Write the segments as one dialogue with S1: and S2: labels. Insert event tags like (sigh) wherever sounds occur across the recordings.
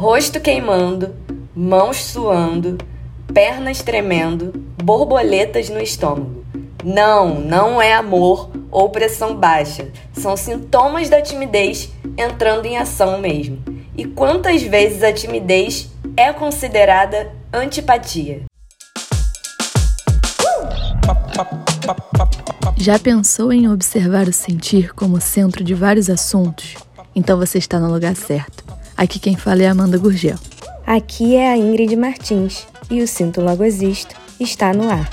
S1: rosto queimando, mãos suando, pernas tremendo, borboletas no estômago. Não, não é amor ou pressão baixa. São sintomas da timidez entrando em ação mesmo. E quantas vezes a timidez é considerada antipatia?
S2: Já pensou em observar o sentir como centro de vários assuntos? Então você está no lugar certo. Aqui quem fala é Amanda Gurgel.
S3: Aqui é a Ingrid Martins e o Sinto Logo Existo está no ar.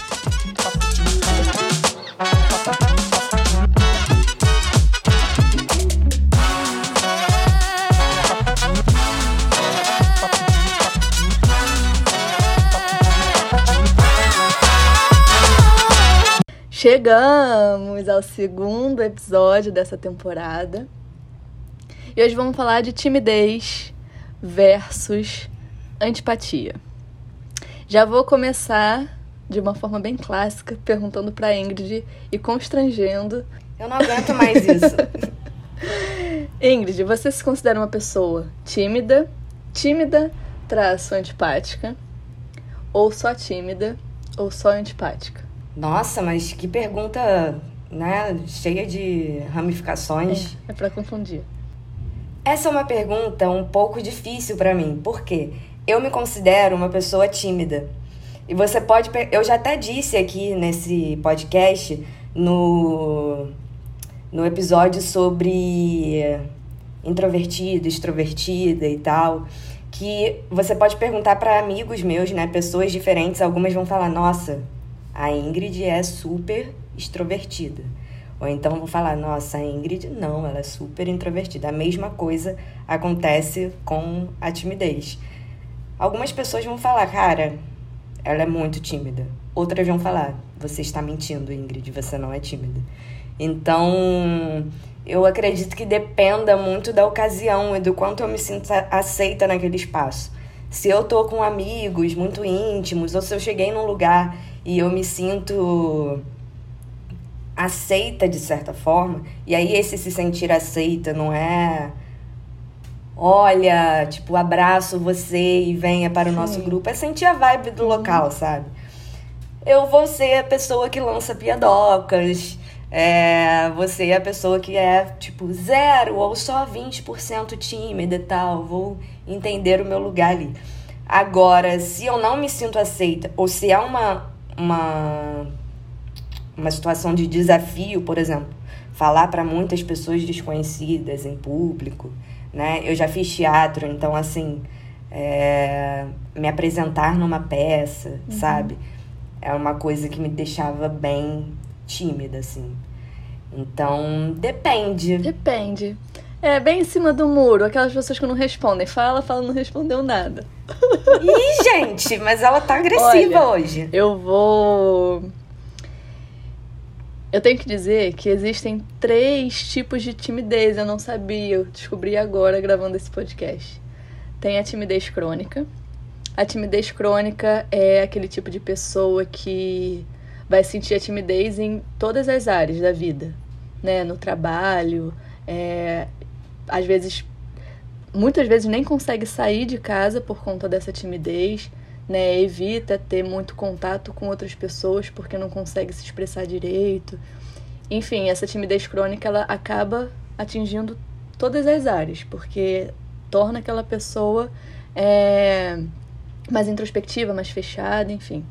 S2: Chegamos ao segundo episódio dessa temporada. E hoje vamos falar de timidez versus antipatia. Já vou começar de uma forma bem clássica, perguntando para Ingrid e constrangendo.
S1: Eu não aguento mais isso. (laughs)
S2: Ingrid, você se considera uma pessoa tímida, tímida, traço antipática, ou só tímida, ou só antipática?
S1: Nossa, mas que pergunta, né, cheia de ramificações.
S2: É, é para confundir.
S1: Essa é uma pergunta um pouco difícil para mim, porque eu me considero uma pessoa tímida. E você pode, eu já até disse aqui nesse podcast no no episódio sobre introvertida, extrovertida e tal, que você pode perguntar para amigos meus, né, pessoas diferentes, algumas vão falar: "Nossa, a Ingrid é super extrovertida. Ou então vou falar, nossa, a Ingrid não, ela é super introvertida. A mesma coisa acontece com a timidez. Algumas pessoas vão falar, cara, ela é muito tímida. Outras vão falar, você está mentindo, Ingrid, você não é tímida. Então, eu acredito que dependa muito da ocasião e do quanto eu me sinto aceita naquele espaço. Se eu tô com amigos muito íntimos, ou se eu cheguei num lugar e eu me sinto aceita de certa forma. E aí esse se sentir aceita não é olha, tipo, abraço você e venha para o Sim. nosso grupo. É sentir a vibe do local, uhum. sabe? Eu vou ser a pessoa que lança piadocas. É, você é a pessoa que é tipo zero ou só 20% tímida e tal. Vou entender o meu lugar ali. Agora, se eu não me sinto aceita, ou se é uma, uma, uma situação de desafio, por exemplo, falar para muitas pessoas desconhecidas em público, né? Eu já fiz teatro, então assim, é, me apresentar numa peça, uhum. sabe? É uma coisa que me deixava bem tímida, assim. Então, depende.
S2: Depende. É, bem em cima do muro, aquelas pessoas que não respondem. Fala, fala, não respondeu nada.
S1: Ih, gente, mas ela tá agressiva Olha, hoje.
S2: Eu vou. Eu tenho que dizer que existem três tipos de timidez. Eu não sabia, eu descobri agora gravando esse podcast. Tem a timidez crônica. A timidez crônica é aquele tipo de pessoa que vai sentir a timidez em todas as áreas da vida, né? No trabalho, é, às vezes, muitas vezes nem consegue sair de casa por conta dessa timidez, né? Evita ter muito contato com outras pessoas porque não consegue se expressar direito. Enfim, essa timidez crônica ela acaba atingindo todas as áreas, porque torna aquela pessoa é, mais introspectiva, mais fechada, enfim.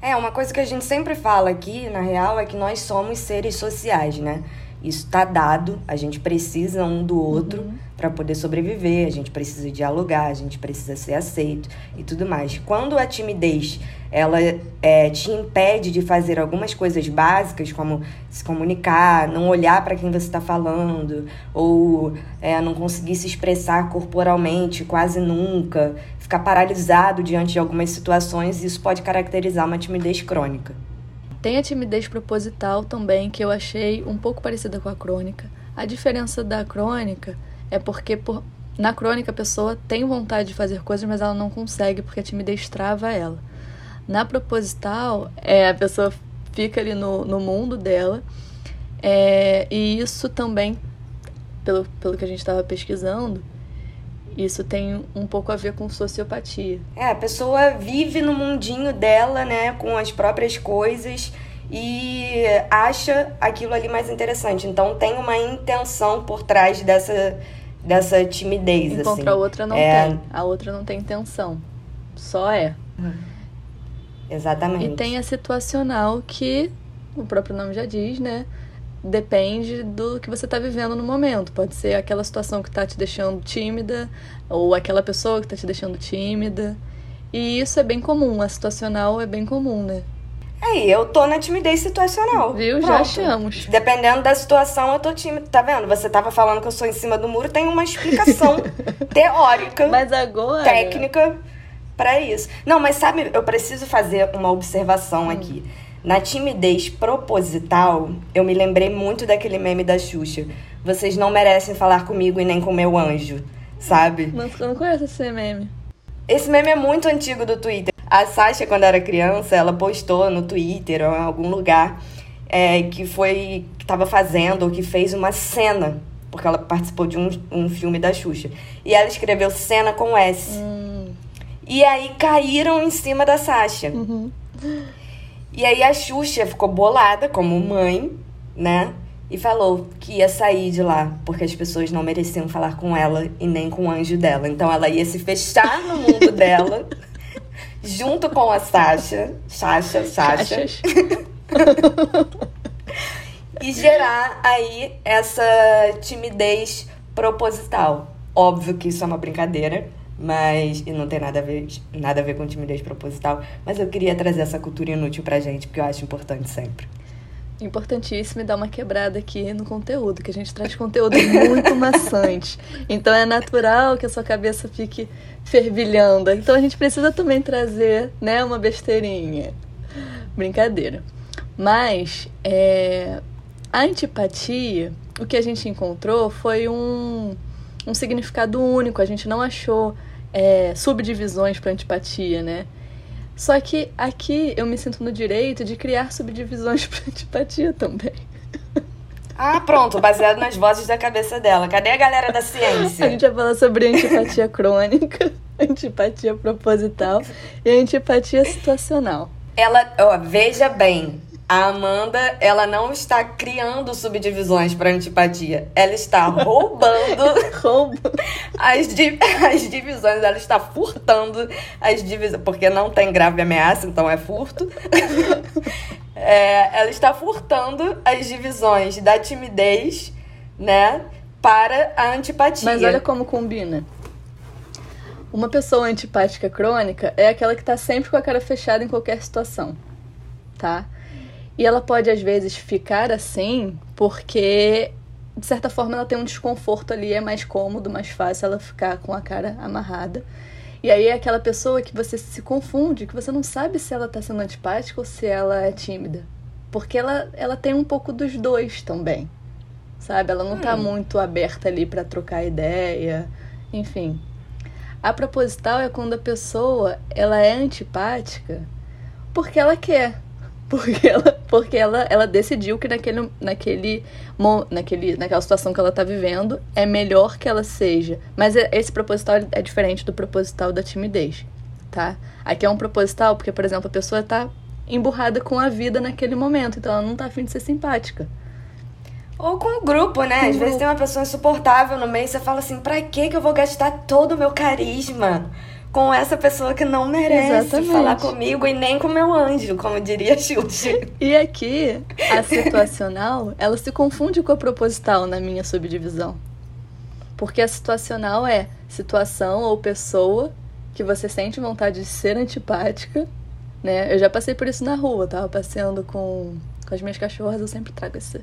S1: É, uma coisa que a gente sempre fala aqui, na real, é que nós somos seres sociais, né? Isso está dado, a gente precisa um do outro uhum. para poder sobreviver, a gente precisa dialogar, a gente precisa ser aceito e tudo mais. Quando a timidez ela é, te impede de fazer algumas coisas básicas, como se comunicar, não olhar para quem você está falando, ou é, não conseguir se expressar corporalmente quase nunca, ficar paralisado diante de algumas situações, isso pode caracterizar uma timidez crônica.
S2: Tem a timidez proposital também, que eu achei um pouco parecida com a crônica. A diferença da crônica é porque por... na crônica a pessoa tem vontade de fazer coisas, mas ela não consegue porque a timidez trava ela. Na proposital, é, a pessoa fica ali no, no mundo dela, é, e isso também, pelo, pelo que a gente estava pesquisando, Isso tem um pouco a ver com sociopatia.
S1: É, a pessoa vive no mundinho dela, né, com as próprias coisas e acha aquilo ali mais interessante. Então tem uma intenção por trás dessa, dessa timidez.
S2: Enquanto
S1: assim.
S2: a outra não
S1: É.
S2: tem. A outra não tem intenção. Só é.
S1: Exatamente.
S2: E tem a situacional que o próprio nome já diz, né? Depende do que você tá vivendo no momento. Pode ser aquela situação que tá te deixando tímida, ou aquela pessoa que tá te deixando tímida. E isso é bem comum, a situacional é bem comum, né?
S1: Aí, eu tô na timidez situacional.
S2: Viu? Já
S1: Pronto.
S2: achamos.
S1: Dependendo da situação, eu tô tímida. Tá vendo? Você tava falando que eu sou em cima do muro, tem uma explicação (laughs) teórica,
S2: Mas agora.
S1: técnica pra isso. Não, mas sabe, eu preciso fazer uma observação aqui. Na timidez proposital, eu me lembrei muito daquele meme da Xuxa. Vocês não merecem falar comigo e nem com meu anjo, sabe?
S2: Não, eu não conheço esse meme.
S1: Esse meme é muito antigo do Twitter. A Sasha, quando era criança, ela postou no Twitter ou em algum lugar é, que foi. que tava fazendo ou que fez uma cena. Porque ela participou de um, um filme da Xuxa. E ela escreveu cena com S.
S2: Hum,
S1: E aí caíram em cima da Sasha.
S2: uhum.
S1: E aí a Xuxa ficou bolada como mãe, né? E falou que ia sair de lá, porque as pessoas não mereciam falar com ela e nem com o anjo dela. Então ela ia se fechar no mundo (laughs) dela, junto com a Sasha, Sasha, Sasha, e gerar aí essa timidez proposital. Óbvio que isso é uma brincadeira, mas e não tem nada a ver, nada a ver com timidez proposital, mas eu queria trazer essa cultura inútil pra gente, porque eu acho importante sempre.
S2: Importantíssimo e dar uma quebrada aqui no conteúdo, que a gente traz conteúdo muito maçante. Então é natural que a sua cabeça fique fervilhando. Então a gente precisa também trazer, né, uma besteirinha. Brincadeira. Mas é, a antipatia, o que a gente encontrou foi um, um significado único. A gente não achou é, subdivisões para antipatia, né? Só que aqui eu me sinto no direito de criar subdivisões (laughs) para antipatia também.
S1: Ah, pronto, baseado nas vozes da cabeça dela. Cadê a galera da
S2: A
S1: ciência?
S2: gente vai falar sobre antipatia crônica, (laughs) antipatia proposital e antipatia situacional.
S1: Ela, ó, veja bem, a Amanda, ela não está criando subdivisões para antipatia. Ela está roubando (laughs) as, di- as divisões, ela está furtando as divisões, porque não tem grave ameaça, então é furto. (laughs) É, ela está furtando as divisões da timidez, né, para a antipatia.
S2: Mas olha como combina. Uma pessoa antipática crônica é aquela que tá sempre com a cara fechada em qualquer situação, tá? E ela pode, às vezes, ficar assim porque, de certa forma, ela tem um desconforto ali, é mais cômodo, mais fácil ela ficar com a cara amarrada. E aí é aquela pessoa que você se confunde, que você não sabe se ela tá sendo antipática ou se ela é tímida. Porque ela, ela tem um pouco dos dois também, sabe? Ela não tá
S1: Hum.
S2: muito aberta ali pra trocar ideia, enfim. A proposital é quando a pessoa ela é antipática porque ela quer. Porque ela, porque ela, ela decidiu que naquele, naquele, naquele, naquela situação que ela tá vivendo é melhor que ela seja. Mas é- esse proposital é diferente do proposital da timidez, tá? Aqui é um proposital porque, por exemplo, a pessoa tá emburrada com a vida naquele momento, então ela não tá afim de ser simpática.
S1: Ou com o grupo, né?
S2: Com
S1: Às vezes tem uma pessoa insuportável no meio e você fala assim, pra que que eu vou gastar todo o meu carisma com essa pessoa que não merece
S2: Exatamente.
S1: falar comigo e nem com meu anjo, como diria Xuxa.
S2: E aqui, a situacional, (laughs) ela se confunde com a proposital na minha subdivisão. Porque a situacional é situação ou pessoa que você sente vontade de ser antipática, né? Eu já passei por isso na rua, tava passeando com, com as minhas cachorras, eu sempre trago esse,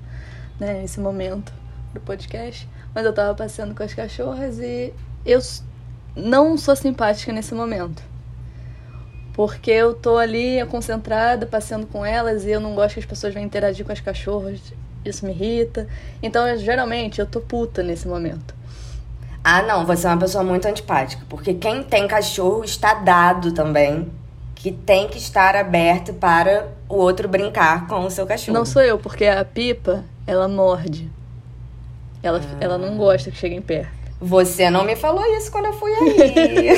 S2: né, esse momento do podcast. Mas eu tava passeando com as cachorras e eu não sou simpática nesse momento. Porque eu tô ali concentrada, passeando com elas e eu não gosto que as pessoas venham interagir com as cachorras. Isso me irrita. Então, eu, geralmente, eu tô puta nesse momento.
S1: Ah, não, você é uma pessoa muito antipática. Porque quem tem cachorro está dado também que tem que estar aberto para o outro brincar com o seu cachorro.
S2: Não sou eu, porque a pipa, ela morde. Ela, ela não gosta que cheguem perto.
S1: Você não me falou isso quando eu fui aí.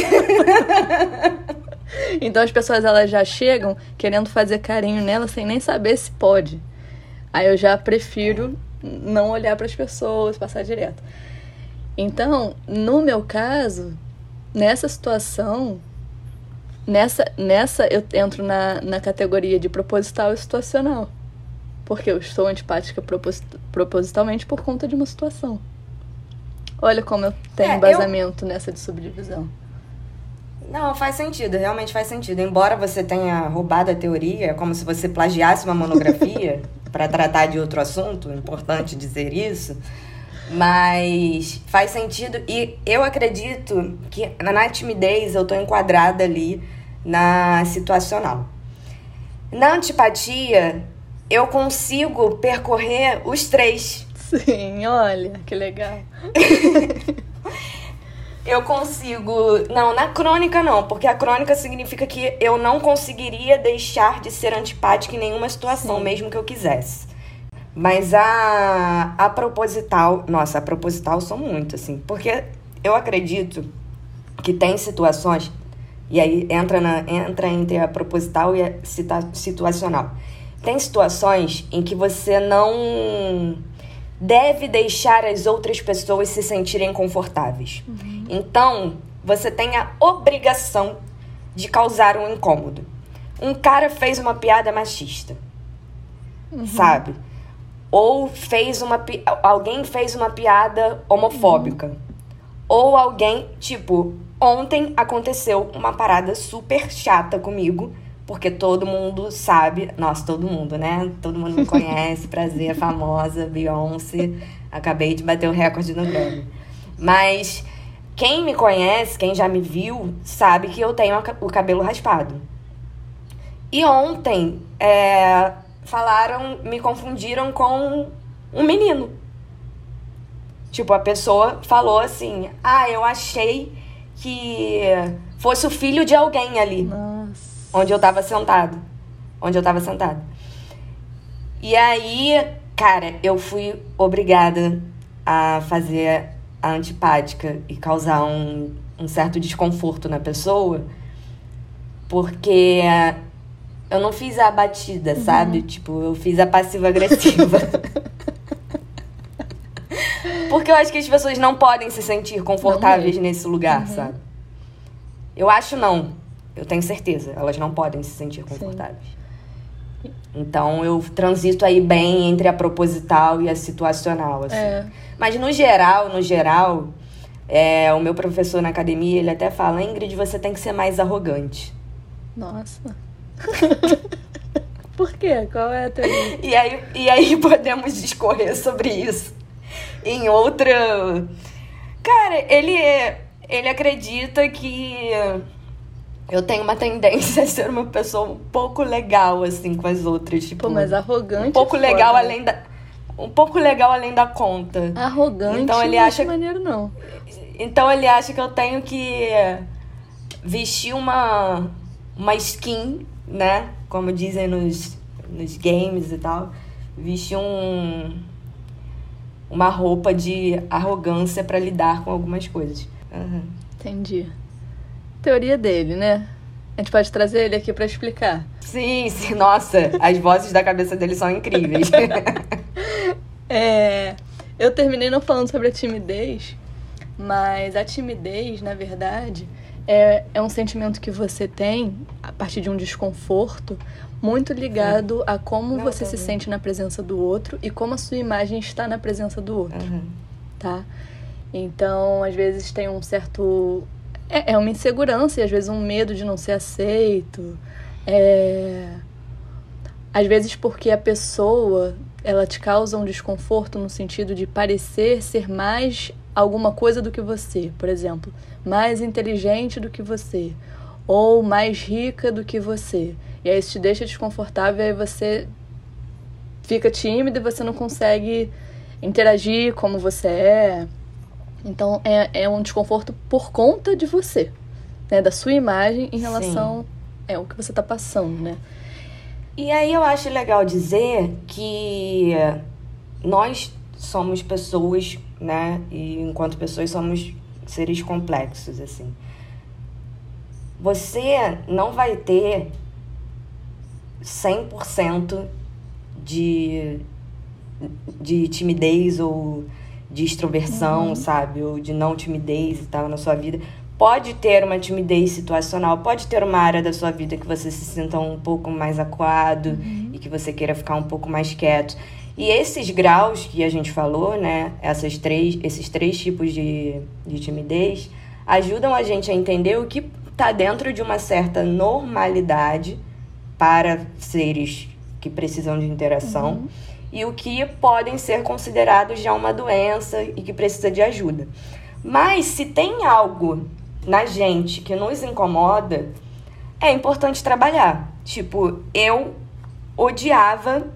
S1: (laughs)
S2: então as pessoas elas já chegam querendo fazer carinho nela sem nem saber se pode. Aí eu já prefiro não olhar para as pessoas, passar direto. Então, no meu caso, nessa situação, nessa, nessa eu entro na, na categoria de proposital e situacional. Porque eu estou antipática proposit propositalmente por conta de uma situação. Olha como eu tenho é, embasamento eu... nessa de subdivisão.
S1: Não, faz sentido, realmente faz sentido. Embora você tenha roubado a teoria, é como se você plagiasse uma monografia (laughs) para tratar de outro assunto, importante dizer isso. Mas faz sentido e eu acredito que na timidez eu tô enquadrada ali na situacional. Na antipatia, eu consigo percorrer os três.
S2: Sim, olha, que legal.
S1: eu consigo. Não, na crônica não, porque a crônica significa que eu não conseguiria deixar de ser antipática em nenhuma situação, Sim. mesmo que eu quisesse. Mas a, a proposital, nossa, a proposital são muito, assim, porque eu acredito que tem situações, e aí entra, na, entra entre a proposital e a situacional. Tem situações em que você não deve deixar as outras pessoas se sentirem confortáveis. Uhum. Então, você tem a obrigação de causar um incômodo. Um cara fez uma piada machista, uhum. sabe? ou fez uma alguém fez uma piada homofóbica. Uhum. Ou alguém, tipo, ontem aconteceu uma parada super chata comigo, porque todo mundo sabe, nossa, todo mundo, né? Todo mundo me (laughs) conhece, prazer, famosa, Beyoncé. Acabei de bater o recorde no Grammy. Mas quem me conhece, quem já me viu, sabe que eu tenho o cabelo raspado. E ontem, é, falaram, me confundiram com um menino. Tipo, a pessoa falou assim: Ah, eu achei que fosse o filho de alguém ali. Nossa. Onde eu tava sentado. Onde eu tava sentado. E aí, cara, eu fui obrigada a fazer a antipática e causar um, um certo desconforto na pessoa. Porque eu não fiz a batida, uhum. sabe? Tipo, eu fiz a passiva-agressiva. (laughs) Porque eu acho que as pessoas não podem se sentir confortáveis nesse lugar, uhum. sabe? Eu acho não. Eu tenho certeza. Elas não podem se sentir confortáveis. Sim. Então eu transito aí bem entre a proposital e a situacional, assim. É. Mas no geral, no geral, é, o meu professor na academia, ele até fala, Ingrid, você tem que ser mais arrogante.
S2: Nossa. (laughs) Por quê? Qual é a teoria? (laughs)
S1: E aí, e aí podemos discorrer sobre isso em outra. Cara, ele, ele acredita que eu tenho uma tendência a ser uma pessoa um pouco legal, assim, com as outras. Tipo,
S2: Pô, mas arrogante.
S1: Um pouco legal além da. Um pouco legal além da conta.
S2: Arrogante então, ele acha maneiro, não.
S1: Então ele acha que eu tenho que vestir uma, uma skin né? Como dizem nos, nos games e tal, vestir um, uma roupa de arrogância para lidar com algumas coisas. Uhum.
S2: Entendi. Teoria dele, né? A gente pode trazer ele aqui para explicar.
S1: Sim, sim. Nossa, as vozes da cabeça dele são incríveis. (laughs)
S2: é, eu terminei não falando sobre a timidez, mas a timidez, na verdade, é, é um sentimento que você tem a partir de um desconforto muito ligado Sim. a como Não, você se sente na presença do outro e como a sua imagem está na presença do outro, uhum. tá? Então, às vezes tem um certo... É, é uma insegurança e às vezes um medo de não ser aceito. É... Às vezes porque a pessoa, ela te causa um desconforto no sentido de parecer ser mais alguma coisa do que você, por exemplo, mais inteligente do que você ou mais rica do que você. E aí isso te deixa desconfortável e você fica tímido e você não consegue interagir como você é. Então é, é um desconforto por conta de você, né? Da sua imagem em relação é o que você está passando, né?
S1: E aí eu acho legal dizer que nós somos pessoas, né? E enquanto pessoas somos seres complexos, assim. Você não vai ter 100% de, de timidez ou de extroversão, uhum. sabe? Ou de não timidez e tal na sua vida. Pode ter uma timidez situacional, pode ter uma área da sua vida que você se sinta um pouco mais acuado uhum. e que você queira ficar um pouco mais quieto. E esses graus que a gente falou, né? Essas três, esses três tipos de, de timidez ajudam a gente a entender o que está dentro de uma certa normalidade para seres que precisam de interação. Uhum e o que podem ser considerados já uma doença e que precisa de ajuda. Mas se tem algo na gente que nos incomoda, é importante trabalhar. Tipo, eu odiava.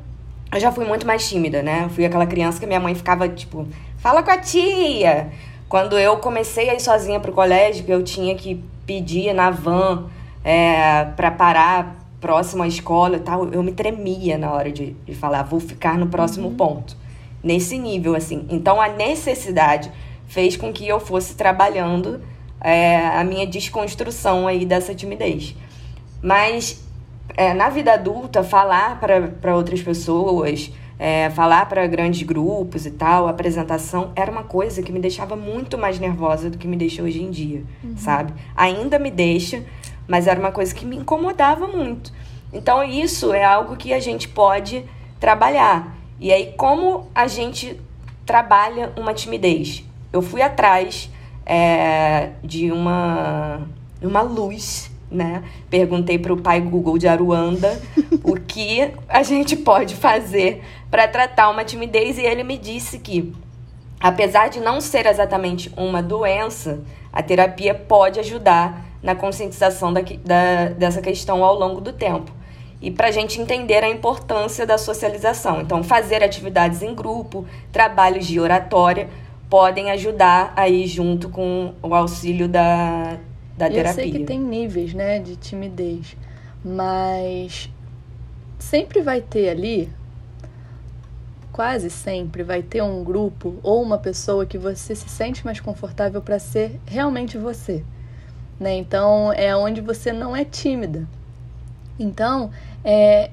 S1: Eu já fui muito mais tímida, né? Eu fui aquela criança que minha mãe ficava, tipo, fala com a tia. Quando eu comecei a ir sozinha pro colégio, eu tinha que pedir na van é, para parar próximo à escola e tal, eu me tremia na hora de, de falar, vou ficar no próximo uhum. ponto. Nesse nível, assim. Então, a necessidade fez com que eu fosse trabalhando é, a minha desconstrução aí dessa timidez. Mas, é, na vida adulta, falar para outras pessoas, é, falar para grandes grupos e tal, apresentação, era uma coisa que me deixava muito mais nervosa do que me deixa hoje em dia, uhum. sabe? Ainda me deixa, mas era uma coisa que me incomodava muito. Então, isso é algo que a gente pode trabalhar. E aí, como a gente trabalha uma timidez? Eu fui atrás é, de uma, uma luz, né? Perguntei para o pai Google de Aruanda (laughs) o que a gente pode fazer para tratar uma timidez e ele me disse que, apesar de não ser exatamente uma doença, a terapia pode ajudar na conscientização da, da, dessa questão ao longo do tempo. E para a gente entender a importância da socialização. Então, fazer atividades em grupo, trabalhos de oratória, podem ajudar aí junto com o auxílio da, da terapia.
S2: Eu sei que tem níveis, né, de timidez, mas sempre vai ter ali, quase sempre vai ter um grupo ou uma pessoa que você se sente mais confortável para ser realmente você né? Então é onde você não é tímida. Então, é,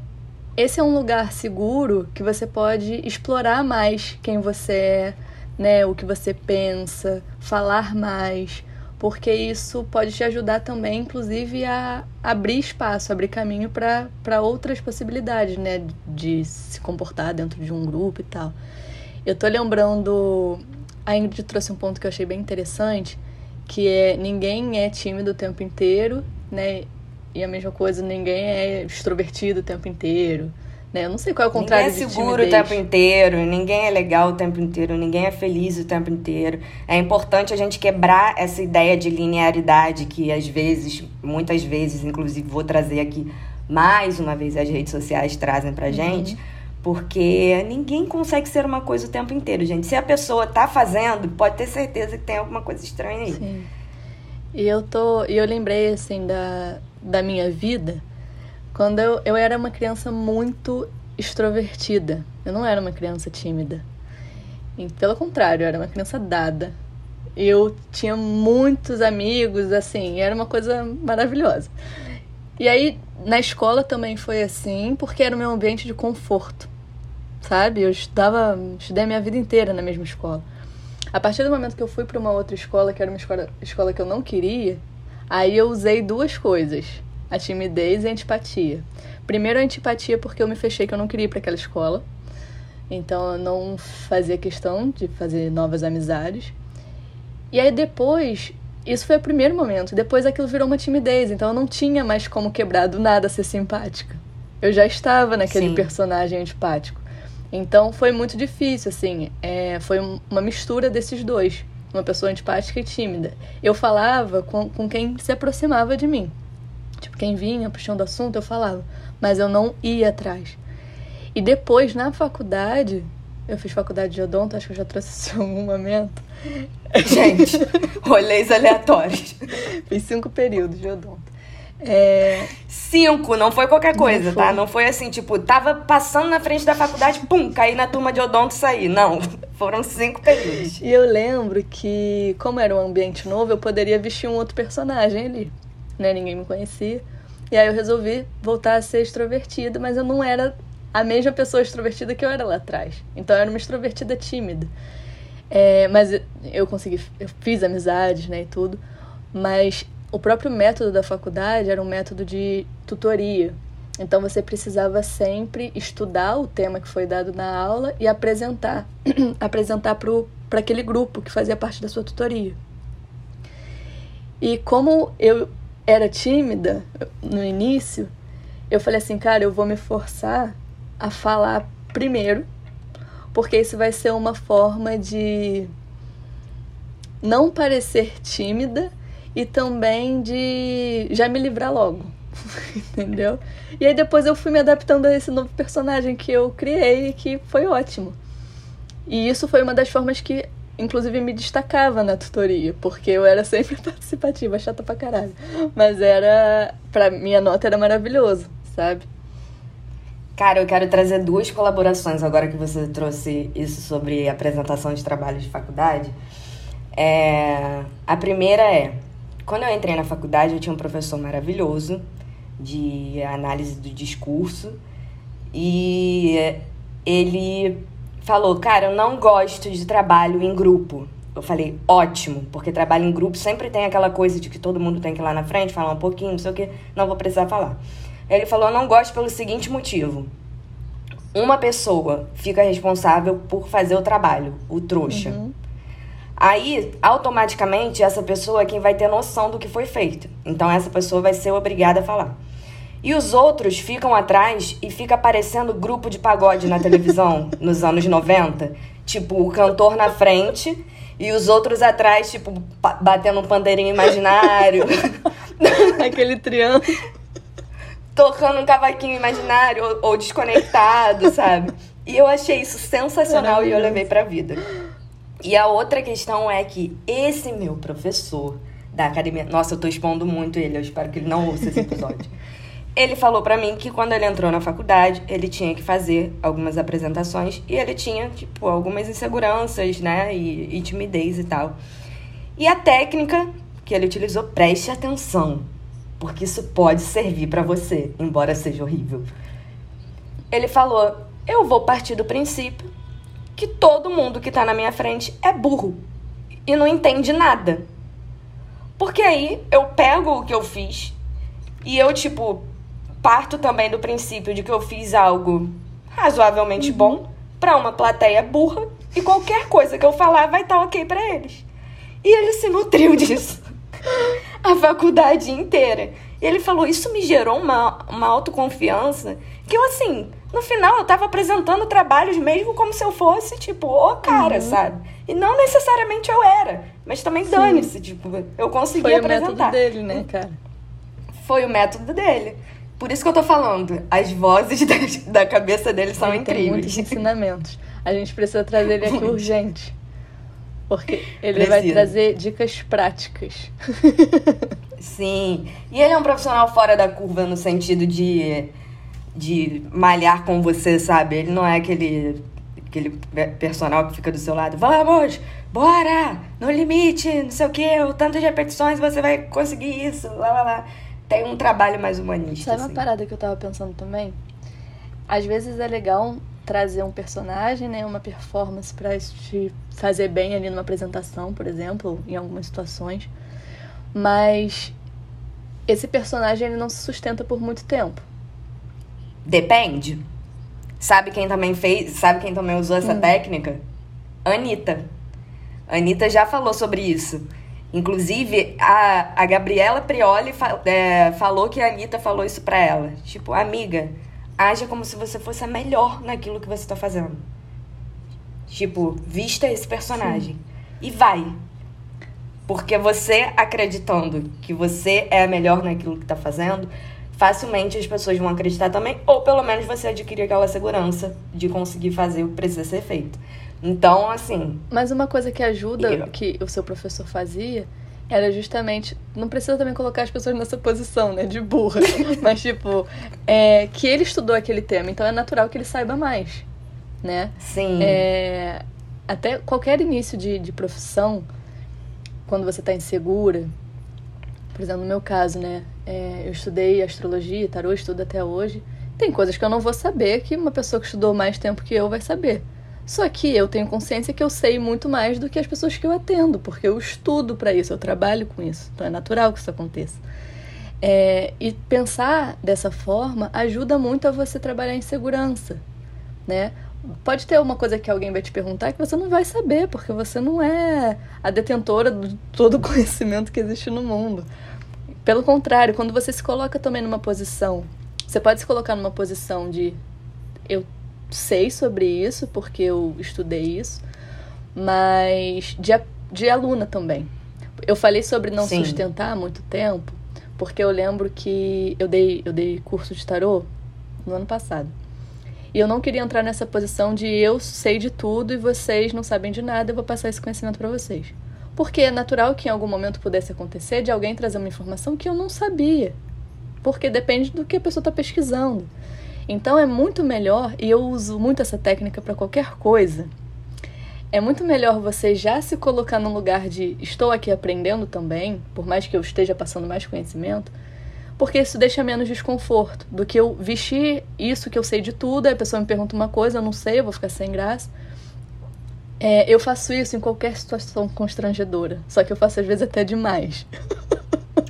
S2: esse é um lugar seguro que você pode explorar mais quem você é, né? O que você pensa, falar mais, porque isso pode te ajudar também, inclusive, a abrir espaço, abrir caminho para outras possibilidades, né? De se comportar dentro de um grupo e tal. Eu tô lembrando. A Ingrid trouxe um ponto que eu achei bem interessante que é ninguém é tímido o tempo inteiro, né? E a mesma coisa, ninguém é extrovertido o tempo inteiro. Né? Eu não sei qual é o contrário
S1: ninguém é seguro o tempo inteiro, ninguém é legal o tempo inteiro, ninguém é feliz o tempo inteiro. É importante a gente quebrar essa ideia de linearidade que às vezes, muitas vezes, inclusive vou trazer aqui mais uma vez as redes sociais trazem pra uhum. Porque ninguém consegue ser uma coisa o tempo inteiro, gente. Se a pessoa tá fazendo, pode ter certeza que tem alguma coisa estranha aí.
S2: Sim. E eu tô. E eu lembrei, assim, da, da minha vida quando eu, eu era uma criança muito extrovertida. Eu não era uma criança tímida. E, pelo contrário, eu era uma criança dada. Eu tinha muitos amigos, assim, era uma coisa maravilhosa. E aí, na escola também foi assim, porque era o meu ambiente de conforto sabe? Eu estudava, estudei a minha vida inteira na mesma escola. A partir do momento que eu fui para uma outra escola, que era uma escola, escola que eu não queria, aí eu usei duas coisas: a timidez e a antipatia. Primeiro, a antipatia, porque eu me fechei que eu não queria ir para aquela escola. Então, eu não fazia questão de fazer novas amizades. E aí, depois, isso foi o primeiro momento. Depois, aquilo virou uma timidez. Então, eu não tinha mais como quebrar do nada ser simpática. Eu já estava naquele Sim. personagem antipático. Então foi muito difícil, assim. É, foi uma mistura desses dois. Uma pessoa antipática e tímida. Eu falava com, com quem se aproximava de mim. Tipo, quem vinha puxando assunto, eu falava. Mas eu não ia atrás. E depois, na faculdade, eu fiz faculdade de odonto, acho que eu já trouxe (laughs) isso em algum momento.
S1: Gente, rolês aleatórios.
S2: fiz cinco períodos de odonto. É...
S1: Cinco, não foi qualquer coisa,
S2: Não foi.
S1: tá? Não foi assim, tipo, tava passando na frente da faculdade, pum, caí na turma de odonto e saí. Não, (laughs) foram cinco períodos.
S2: E eu lembro que, como era um ambiente novo, eu poderia vestir um outro personagem ali. Né? Ninguém me conhecia. E aí eu resolvi voltar a ser extrovertida, mas eu não era a mesma pessoa extrovertida que eu era lá atrás. Então eu era uma extrovertida tímida. É, mas eu- eu consegui, eu fiz amizades, né, e tudo. Mas o próprio método da faculdade era um método de tutoria. Então você precisava sempre estudar o tema que foi dado na aula e apresentar, (clears throat) apresentar para aquele grupo que fazia parte da sua tutoria. E como eu era tímida no início, eu falei assim, cara, eu vou me forçar a falar primeiro, porque isso vai ser uma forma de não parecer tímida e também de já me livrar logo. (laughs) Entendeu? E aí depois eu fui me adaptando a esse novo personagem que eu criei e que foi ótimo. E isso foi uma das formas que, inclusive, me destacava na tutoria, porque eu era sempre (laughs) participativa, chata pra caralho. Mas era. Pra minha nota era maravilhoso, sabe?
S1: Cara, eu quero trazer duas colaborações agora que você trouxe isso sobre apresentação de trabalho de faculdade. É, A primeira é, quando eu entrei na faculdade, eu tinha um professor maravilhoso de análise do discurso e ele falou, cara, eu não gosto de trabalho em grupo. Eu falei, ótimo, porque trabalho em grupo sempre tem aquela coisa de que todo mundo tem que ir lá na frente, falar um pouquinho, não sei o que, não vou precisar falar. Ele falou, eu não gosto pelo seguinte motivo. Uma pessoa fica responsável por fazer o trabalho, o trouxa. Aí, automaticamente, essa pessoa é quem vai ter noção do que foi feito. Então, essa pessoa vai ser obrigada a falar. E os outros ficam atrás e fica aparecendo grupo de pagode na televisão (laughs) nos anos 90. Tipo, o cantor na frente e os outros atrás, tipo, batendo um pandeirinho imaginário, (laughs)
S2: Aquele triângulo.
S1: tocando um cavaquinho imaginário ou, ou desconectado, sabe? E eu achei isso sensacional e eu levei pra vida. E a outra questão é que esse meu professor da academia. Nossa, eu tô expondo muito ele, eu espero que ele não ouça esse episódio. (laughs) ele falou pra mim que quando ele entrou na faculdade, ele tinha que fazer algumas apresentações e ele tinha, tipo, algumas inseguranças, né? E, e timidez e tal. E a técnica que ele utilizou, preste atenção, porque isso pode servir pra você, embora seja horrível. Ele falou: "Eu vou partir do princípio que todo mundo que tá na minha frente é burro e não entende nada. Porque aí eu pego o que eu fiz e eu, tipo, parto também do princípio de que eu fiz algo razoavelmente bom pra uma plateia burra e qualquer coisa que eu falar vai estar ok pra eles. E ele se nutriu (laughs) disso a faculdade inteira. E ele falou, isso me gerou uma, uma autoconfiança que eu, assim, no final eu tava apresentando trabalhos mesmo como se eu fosse, tipo, o cara, sabe? E não necessariamente eu era, mas também dane-se, tipo, eu consegui
S2: Foi o
S1: apresentar.
S2: método dele, né, cara?
S1: Foi o método dele. Por isso que eu tô falando, as vozes (laughs) da, da cabeça dele são
S2: ele tem muitos
S1: incríveis.
S2: ensinamentos. A gente precisa trazer ele aqui urgente. Porque ele vai trazer dicas práticas.
S1: Sim. E ele é um profissional fora da curva no sentido de, de malhar com você, sabe? Ele não é aquele, aquele pe- personal que fica do seu lado. Vamos, bora, no limite, não sei o quê, o tanto de repetições você vai conseguir isso, lá, lá, lá. Tem um trabalho mais humanista,
S2: Sabe uma
S1: assim.
S2: parada que eu tava pensando também? Às vezes é legal trazer um personagem, né, uma performance pra te fazer bem ali numa apresentação, por exemplo, em algumas situações. Mas esse personagem ele não se sustenta por muito tempo.
S1: Depende. Sabe quem também fez, sabe quem também usou essa técnica? Anitta. Anitta já falou sobre isso. Inclusive, a, a Gabriela Prioli fa- é, falou que a Anitta falou isso pra ela. Tipo, amiga, haja como se você fosse a melhor naquilo que você tá fazendo. Tipo, vista esse personagem. E vai. Porque você acreditando que você é a melhor naquilo que tá fazendo, facilmente as pessoas vão acreditar também, ou pelo menos você adquire aquela segurança de conseguir fazer o que precisa ser feito. Então, assim,
S2: Mas uma coisa que ajuda,
S1: Eu.
S2: que o seu professor fazia, era justamente. Não precisa também colocar as pessoas nessa posição, né? De burra. (laughs) Mas, tipo, é, que ele estudou aquele tema, então é natural que ele saiba mais, né?
S1: Sim.
S2: É, até qualquer início de, de profissão, quando você está insegura, por exemplo, no meu caso, né? É, eu estudei astrologia, tarô, estudo até hoje. Tem coisas que eu não vou saber que uma pessoa que estudou mais tempo que eu vai saber. Só que eu tenho consciência que eu sei muito mais do que as pessoas que eu atendo, porque eu estudo para isso, eu trabalho com isso. Então é natural que isso aconteça. É, e pensar dessa forma ajuda muito a você trabalhar em segurança, né? Pode ter uma coisa que alguém vai te perguntar que você não vai saber, porque você não é a detentora de todo o conhecimento que existe no mundo. Pelo contrário, quando você se coloca também numa posição, você pode se colocar numa posição de eu sei sobre isso, porque eu estudei isso, mas de, de aluna também. Eu falei sobre não Sim. sustentar há muito tempo, porque eu lembro que eu dei, eu dei curso de tarô no ano passado. E eu não queria entrar nessa posição de eu sei de tudo e vocês não sabem de nada, eu vou passar esse conhecimento para vocês. Porque é natural que em algum momento pudesse acontecer de alguém trazer uma informação que eu não sabia. Porque depende do que a pessoa está pesquisando. Então é muito melhor, e eu uso muito essa técnica para qualquer coisa. É muito melhor você já se colocar no lugar de estou aqui aprendendo também, por mais que eu esteja passando mais conhecimento, porque isso deixa menos desconforto do que eu vestir isso que eu sei de tudo, a pessoa me pergunta uma coisa, eu não sei, eu vou ficar sem graça. É, eu faço isso em qualquer situação constrangedora, só que eu faço às vezes até demais.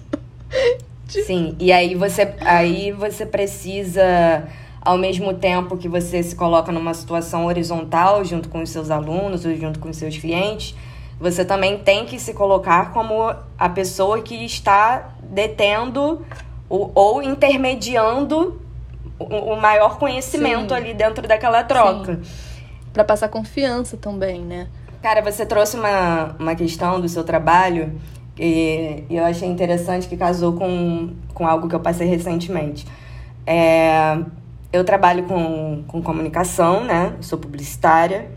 S2: (laughs)
S1: Sim, e aí você, aí você precisa ao mesmo tempo que você se coloca numa situação horizontal junto com os seus alunos ou junto com os seus clientes, você também tem que se colocar como a pessoa que está detendo ou, ou intermediando o, o, maior conhecimento Sim. ali dentro daquela troca.
S2: Para passar confiança também, né?
S1: Cara, você trouxe uma, uma questão do seu trabalho e eu achei interessante que casou com, com algo que eu passei recentemente. É, eu trabalho com, com comunicação, né? sou publicitária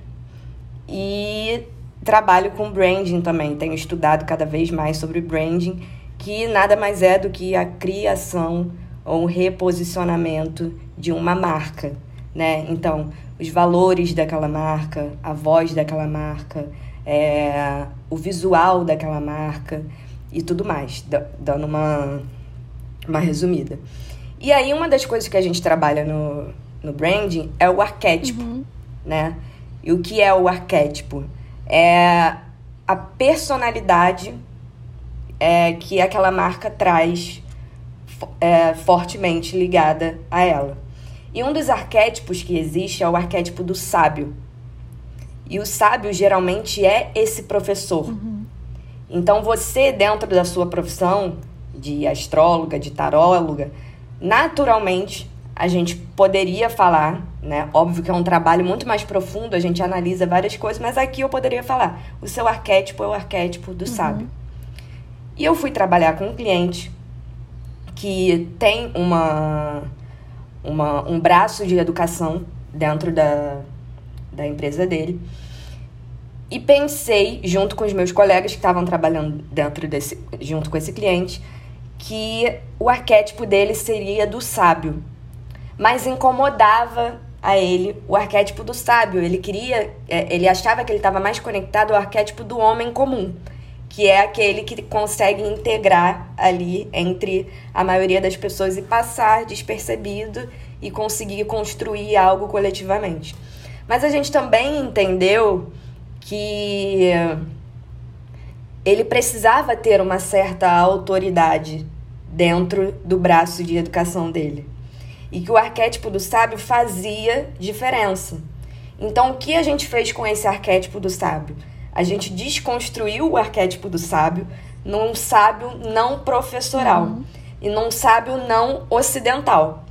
S1: e trabalho com branding também. Tenho estudado cada vez mais sobre branding, que nada mais é do que a criação ou um reposicionamento de uma marca, né? Então, os valores daquela marca, a voz daquela marca, é, o visual daquela marca e tudo mais, dando uma, uma resumida. E aí, uma das coisas que a gente trabalha no, no branding é o arquétipo, uhum. né? E o que é o arquétipo? É a personalidade é, que aquela marca traz é, fortemente ligada a ela. E um dos arquétipos que existe é o arquétipo do sábio. E o sábio geralmente é esse professor. Uhum. Então você, dentro da sua profissão de astróloga, de taróloga, naturalmente a gente poderia falar, né? Óbvio que é um trabalho muito mais profundo, a gente analisa várias coisas, mas aqui eu poderia falar: o seu arquétipo é o arquétipo do uhum. sábio. E eu fui trabalhar com um cliente que tem uma, uma, um braço de educação dentro da, da empresa dele. E pensei, junto com os meus colegas que estavam trabalhando dentro desse, junto com esse cliente, que o arquétipo dele seria do sábio. Mas incomodava a ele o arquétipo do sábio. Ele queria, é, ele achava que ele estava mais conectado ao arquétipo do homem comum, que é aquele que consegue integrar ali entre a maioria das pessoas e passar despercebido e conseguir construir algo coletivamente. Mas a gente também entendeu que ele precisava ter uma certa autoridade dentro do braço de educação dele. E que o arquétipo do sábio fazia diferença. Então, o que a gente fez com esse arquétipo do sábio? A gente desconstruiu o arquétipo do sábio num sábio não professoral uhum. e num sábio não ocidental.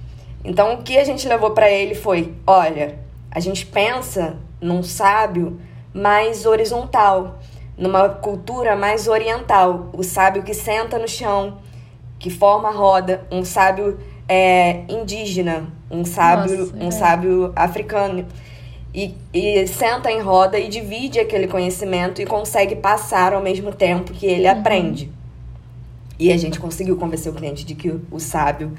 S1: Então, o que a gente levou para ele foi: olha, a gente pensa num sábio mais horizontal, numa cultura mais oriental, o sábio que senta no chão, que forma roda, um sábio é, indígena, um sábio, Nossa, um é. sábio africano. E, e, senta em roda e divide aquele conhecimento e consegue passar ao mesmo tempo que ele uhum. aprende. E a gente conseguiu convencer o cliente de que o sábio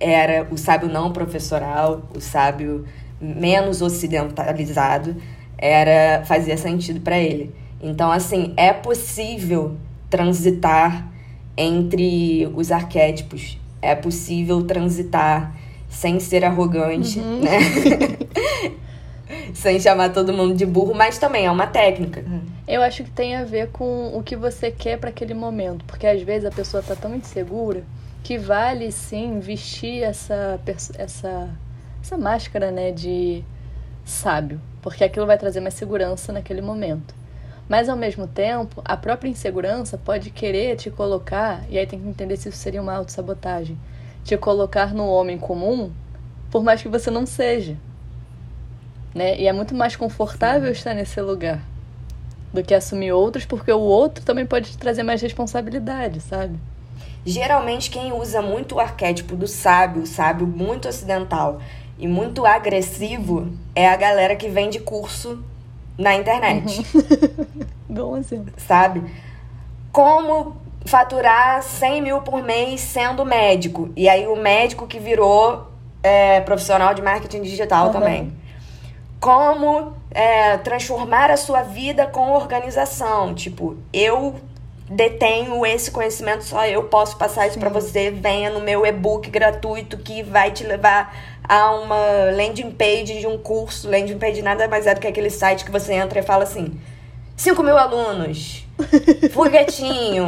S1: era o sábio não professoral, o sábio menos ocidentalizado, era fazia sentido para ele. Então, assim, é possível transitar entre os arquétipos. É possível transitar sem ser arrogante, uhum. né? (laughs) sem chamar todo mundo de burro, mas também é uma técnica.
S2: Eu acho que tem a ver com o que você quer para aquele momento, porque às vezes a pessoa tá tão insegura que vale sim vestir essa essa essa máscara, né, de sábio, porque aquilo vai trazer mais segurança naquele momento. Mas ao mesmo tempo, a própria insegurança pode querer te colocar, e aí tem que entender se isso seria uma autossabotagem, te colocar no homem comum, por mais que você não seja. Né? E é muito mais confortável estar nesse lugar do que assumir outros, porque o outro também pode te trazer mais responsabilidade, sabe?
S1: Geralmente quem usa muito o arquétipo do sábio, sábio muito ocidental e muito agressivo é a galera que vende curso na internet. (laughs)
S2: Bom exemplo.
S1: Sabe? Como faturar 100 mil por mês sendo médico. E aí o médico que virou é, profissional de marketing digital uhum. também. Como é, transformar a sua vida com organização. Tipo, eu detenho esse conhecimento, só eu posso passar isso para você. Venha no meu e-book gratuito que vai te levar a uma landing page de um curso. Landing page nada mais é do que aquele site que você entra e fala assim: 5 mil alunos, (laughs) foguetinho.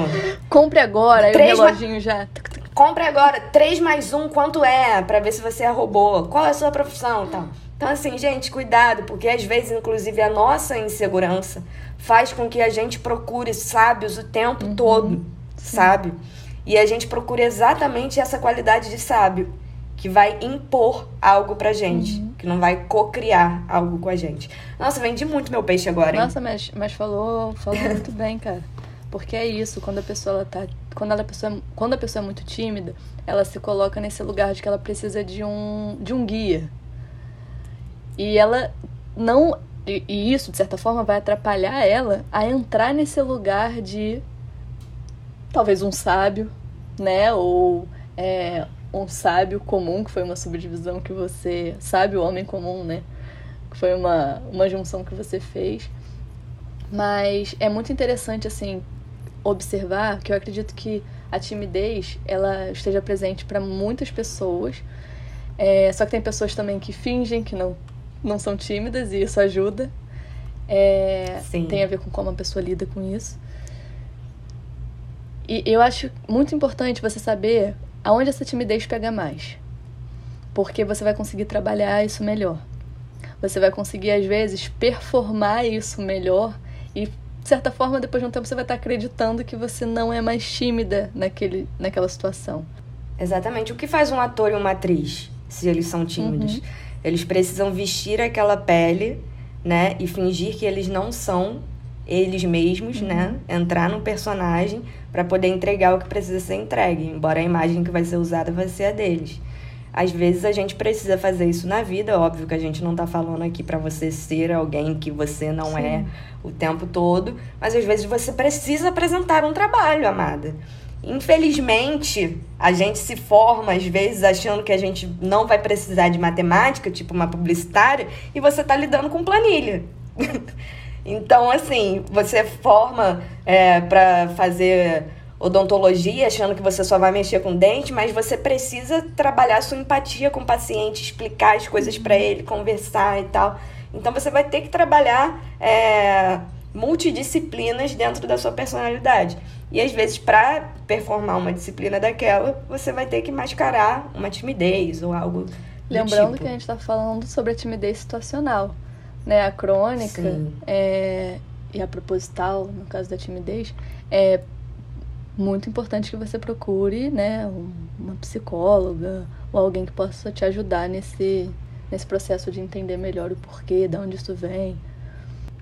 S2: Compre agora, aí o reloginho já.
S1: Compre agora, 3 mais 1, quanto é? para ver se você é robô. Qual é a sua profissão? Então, então, assim, gente, cuidado, porque às vezes, inclusive, a nossa insegurança faz com que a gente procure sábios o tempo uhum. todo, Sim. sabe? E a gente procura exatamente essa qualidade de sábio, que vai impor algo pra gente, uhum. que não vai co-criar algo com a gente. Nossa, vendi muito meu peixe agora, hein?
S2: Nossa, mas, mas falou, falou muito (laughs) bem, cara. Porque é isso, quando a pessoa ela tá, quando ela pessoa, quando a pessoa é muito tímida, ela se coloca nesse lugar de que ela precisa de um de um guia. E ela não e, isso, de certa forma, vai atrapalhar ela a entrar nesse lugar de talvez um sábio, né? Ou é, um sábio comum, que foi uma subdivisão que você. Sábio, homem comum, né? Que foi uma, uma junção que você fez. Mas é muito interessante, assim, observar que eu acredito que a timidez ela esteja presente para muitas pessoas. É, só que tem pessoas também que fingem que não não são tímidas e isso ajuda. É, tem a ver com como a pessoa lida com isso. E eu acho muito importante você saber aonde essa timidez pega mais. Porque você vai conseguir trabalhar isso melhor. Você vai conseguir, às vezes, performar isso melhor e, de certa forma, depois de um tempo, você vai estar acreditando que você não é mais tímida naquele, naquela situação.
S1: Exatamente. O que faz um ator e uma atriz, se eles são tímidos? Uhum. Eles precisam vestir aquela pele, né? E fingir que eles não são eles mesmos, uhum. né? Entrar no personagem para poder entregar o que precisa ser entregue, embora a imagem que vai ser usada vai ser a deles. Às vezes a gente precisa fazer isso na vida, óbvio que a gente não tá falando aqui para você ser alguém que você não é Sim. é o tempo todo, mas às vezes você precisa apresentar um trabalho, amada. Infelizmente, a gente se forma às vezes achando que a gente não vai precisar de matemática, tipo uma publicitária, e você tá lidando com planilha. (laughs) então, assim, você forma é, para fazer odontologia achando que você só vai mexer com dente, mas você precisa trabalhar sua empatia com o paciente, explicar as coisas para ele, conversar e tal. Então, você vai ter que trabalhar é, multidisciplinas dentro da sua personalidade. E às vezes, para performar uma disciplina daquela, você vai ter que mascarar uma timidez ou algo.
S2: Lembrando
S1: tipo.
S2: que a gente está falando sobre a timidez situacional. Né? A crônica é, e a proposital, no caso da timidez, é muito importante que você procure né, uma psicóloga ou alguém que possa te ajudar nesse, nesse processo de entender melhor o porquê, de onde isso vem.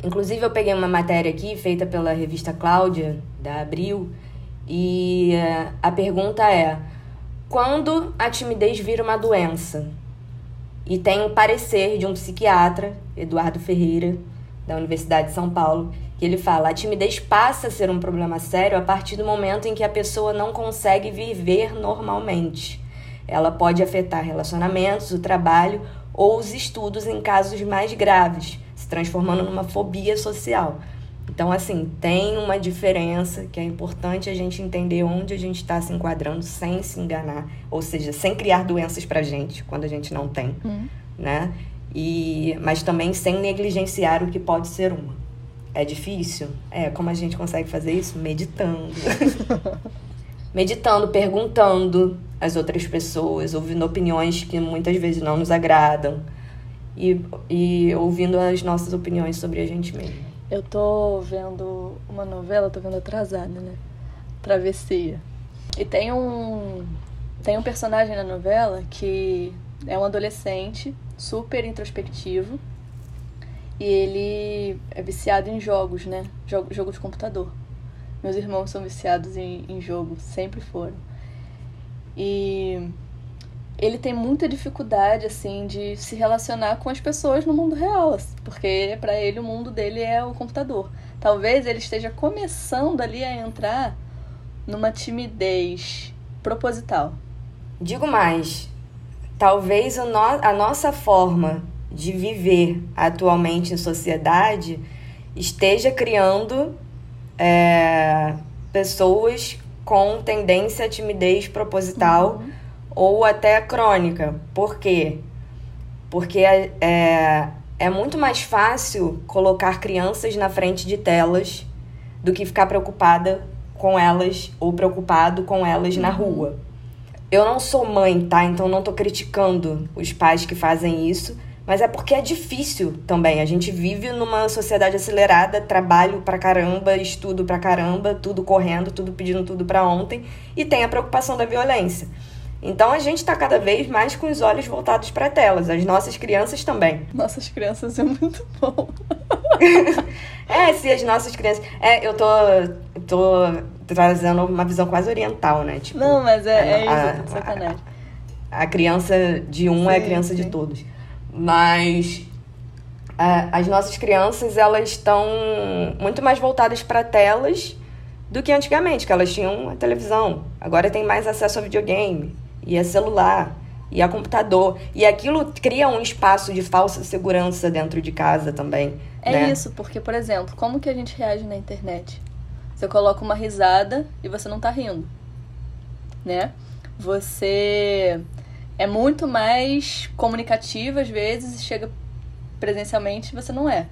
S1: Inclusive, eu peguei uma matéria aqui feita pela revista Cláudia, da Abril, e eh, a pergunta é: quando a timidez vira uma doença? E tem um parecer de um psiquiatra, Eduardo Ferreira, da Universidade de São Paulo, que ele fala: a timidez passa a ser um problema sério a partir do momento em que a pessoa não consegue viver normalmente. Ela pode afetar relacionamentos, o trabalho ou os estudos em casos mais graves, se transformando numa fobia social. Então, assim, tem uma diferença que é importante a gente entender onde a gente está se enquadrando sem se enganar, ou seja, sem criar doenças pra gente quando a gente não tem,
S2: Uhum.
S1: né? E, mas também sem negligenciar o que pode ser uma. É difícil? É, como a gente consegue fazer isso? Meditando. (laughs) Meditando, perguntando às outras pessoas, ouvindo opiniões que muitas vezes não nos agradam e, e ouvindo as nossas opiniões sobre a gente mesmo.
S2: Eu tô vendo uma novela, tô vendo atrasada, né? Travessia. E tem um tem um personagem na novela que é um adolescente super introspectivo e ele é viciado em jogos, né? Jogo, jogo de computador. Meus irmãos são viciados em, em jogo, sempre foram. E ele tem muita dificuldade, assim, de se relacionar com as pessoas no mundo real, assim, porque para ele o mundo dele é o computador. Talvez ele esteja começando ali a entrar numa timidez proposital.
S1: Digo mais, talvez o no a nossa forma de viver atualmente em sociedade esteja criando é, pessoas com tendência à timidez proposital ou até crônica. Por quê? Porque é, é muito mais fácil colocar crianças na frente de telas do que ficar preocupada com elas ou preocupado com elas na rua. Eu não sou mãe, tá? Então não tô criticando os pais que fazem isso, mas é porque é difícil também. A gente vive numa sociedade acelerada, trabalho pra caramba, estudo pra caramba, tudo correndo, tudo pedindo tudo pra ontem, e tem a preocupação da violência. Então a gente tá cada vez mais com os olhos voltados para telas, as nossas crianças também. (laughs)
S2: Nossas crianças é muito bom. (laughs)
S1: é, se as nossas crianças. É, eu tô, tô trazendo uma visão quase oriental, né? Tipo,
S2: Não, mas é, é isso,
S1: a,
S2: de sacanagem.
S1: A, a criança de um é a
S2: Sim,
S1: criança de
S2: sim.
S1: todos. Mas a- as nossas crianças, elas estão muito mais voltadas para telas do que antigamente, que elas tinham a televisão. Agora tem mais acesso a videogame, e a celular, e a computador. E aquilo cria um espaço de falsa segurança dentro de casa também.
S2: É
S1: né?
S2: isso, porque, por exemplo, como que a gente reage na internet? Você coloca uma risada e você não tá rindo, né? Você é muito mais comunicativa às vezes e chega presencialmente você não é.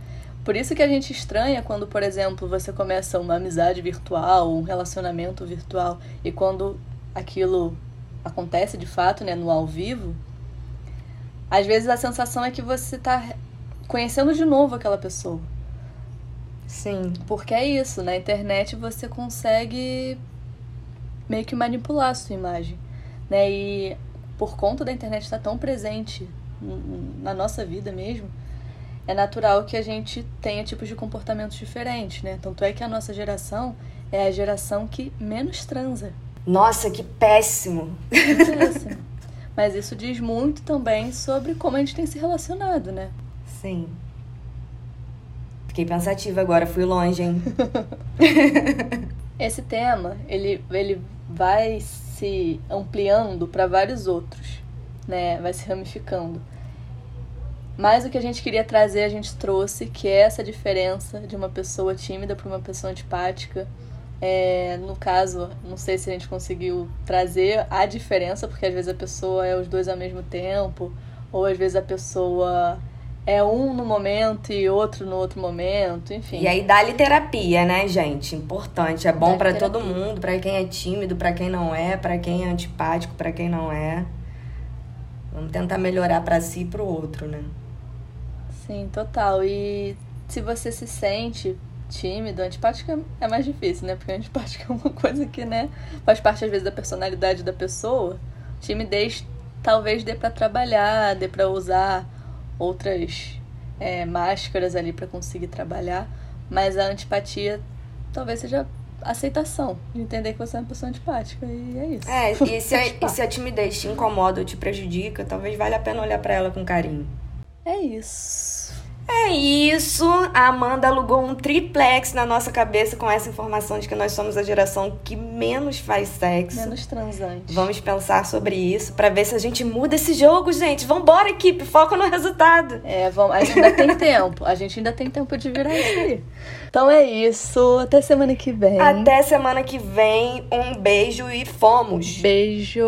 S2: Por isso que a gente estranha quando, por exemplo, você começa uma amizade virtual, um relacionamento virtual e quando aquilo acontece de fato, né, no ao vivo, às vezes a sensação é que você tá conhecendo de novo aquela pessoa.
S1: Sim.
S2: Porque é isso, na internet você consegue meio que manipular a sua imagem, né? E por conta da internet estar tão presente na nossa vida mesmo, é natural que a gente tenha tipos de comportamentos diferentes, né? Tanto é que a nossa geração é a geração que menos transa.
S1: Nossa, que péssimo.
S2: Mas isso diz muito também sobre como a gente tem se relacionado, né?
S1: Sim. Fiquei pensativa agora, fui longe, hein? (laughs)
S2: Esse tema, ele, ele vai se ampliando para vários outros, né? Vai se ramificando. Mas o que a gente queria trazer, a gente trouxe, que é essa diferença de uma pessoa tímida para uma pessoa antipática. É, no caso, não sei se a gente conseguiu trazer a diferença, porque às vezes a pessoa é os dois ao mesmo tempo, ou às vezes a pessoa é um no momento e outro no outro momento, enfim.
S1: E aí dá-lhe terapia, né, gente? Importante. É bom
S2: terapia.
S1: todo mundo, pra quem é tímido, pra quem não é, pra quem é antipático, pra quem não é. Vamos tentar melhorar pra si e pro outro, né?
S2: Sim, total. E se você se sente tímido, antipático é mais difícil, né? Porque antipático (laughs) é uma coisa que, né, faz parte às vezes da personalidade da pessoa. Timidez talvez dê pra trabalhar, dê pra usar outras é, máscaras ali pra conseguir trabalhar, mas a antipatia talvez seja aceitação, de entender que você é uma pessoa antipática e é isso.
S1: É, e se, a, (laughs) e se a timidez te incomoda ou te prejudica, talvez valha a pena olhar pra ela com carinho.
S2: É isso.
S1: É isso. A Amanda alugou um triplex na nossa cabeça com essa informação de que nós somos a geração que menos faz sexo.
S2: Menos transante.
S1: Vamos pensar sobre isso para ver se a gente muda esse jogo, gente. Vambora, equipe. Foca no resultado.
S2: É, vamos, a gente ainda tem (laughs) tempo. A gente ainda tem tempo de virar isso aí. Então é isso. Até semana que vem.
S1: Até semana que vem. Um beijo e fomos.
S2: Beijo.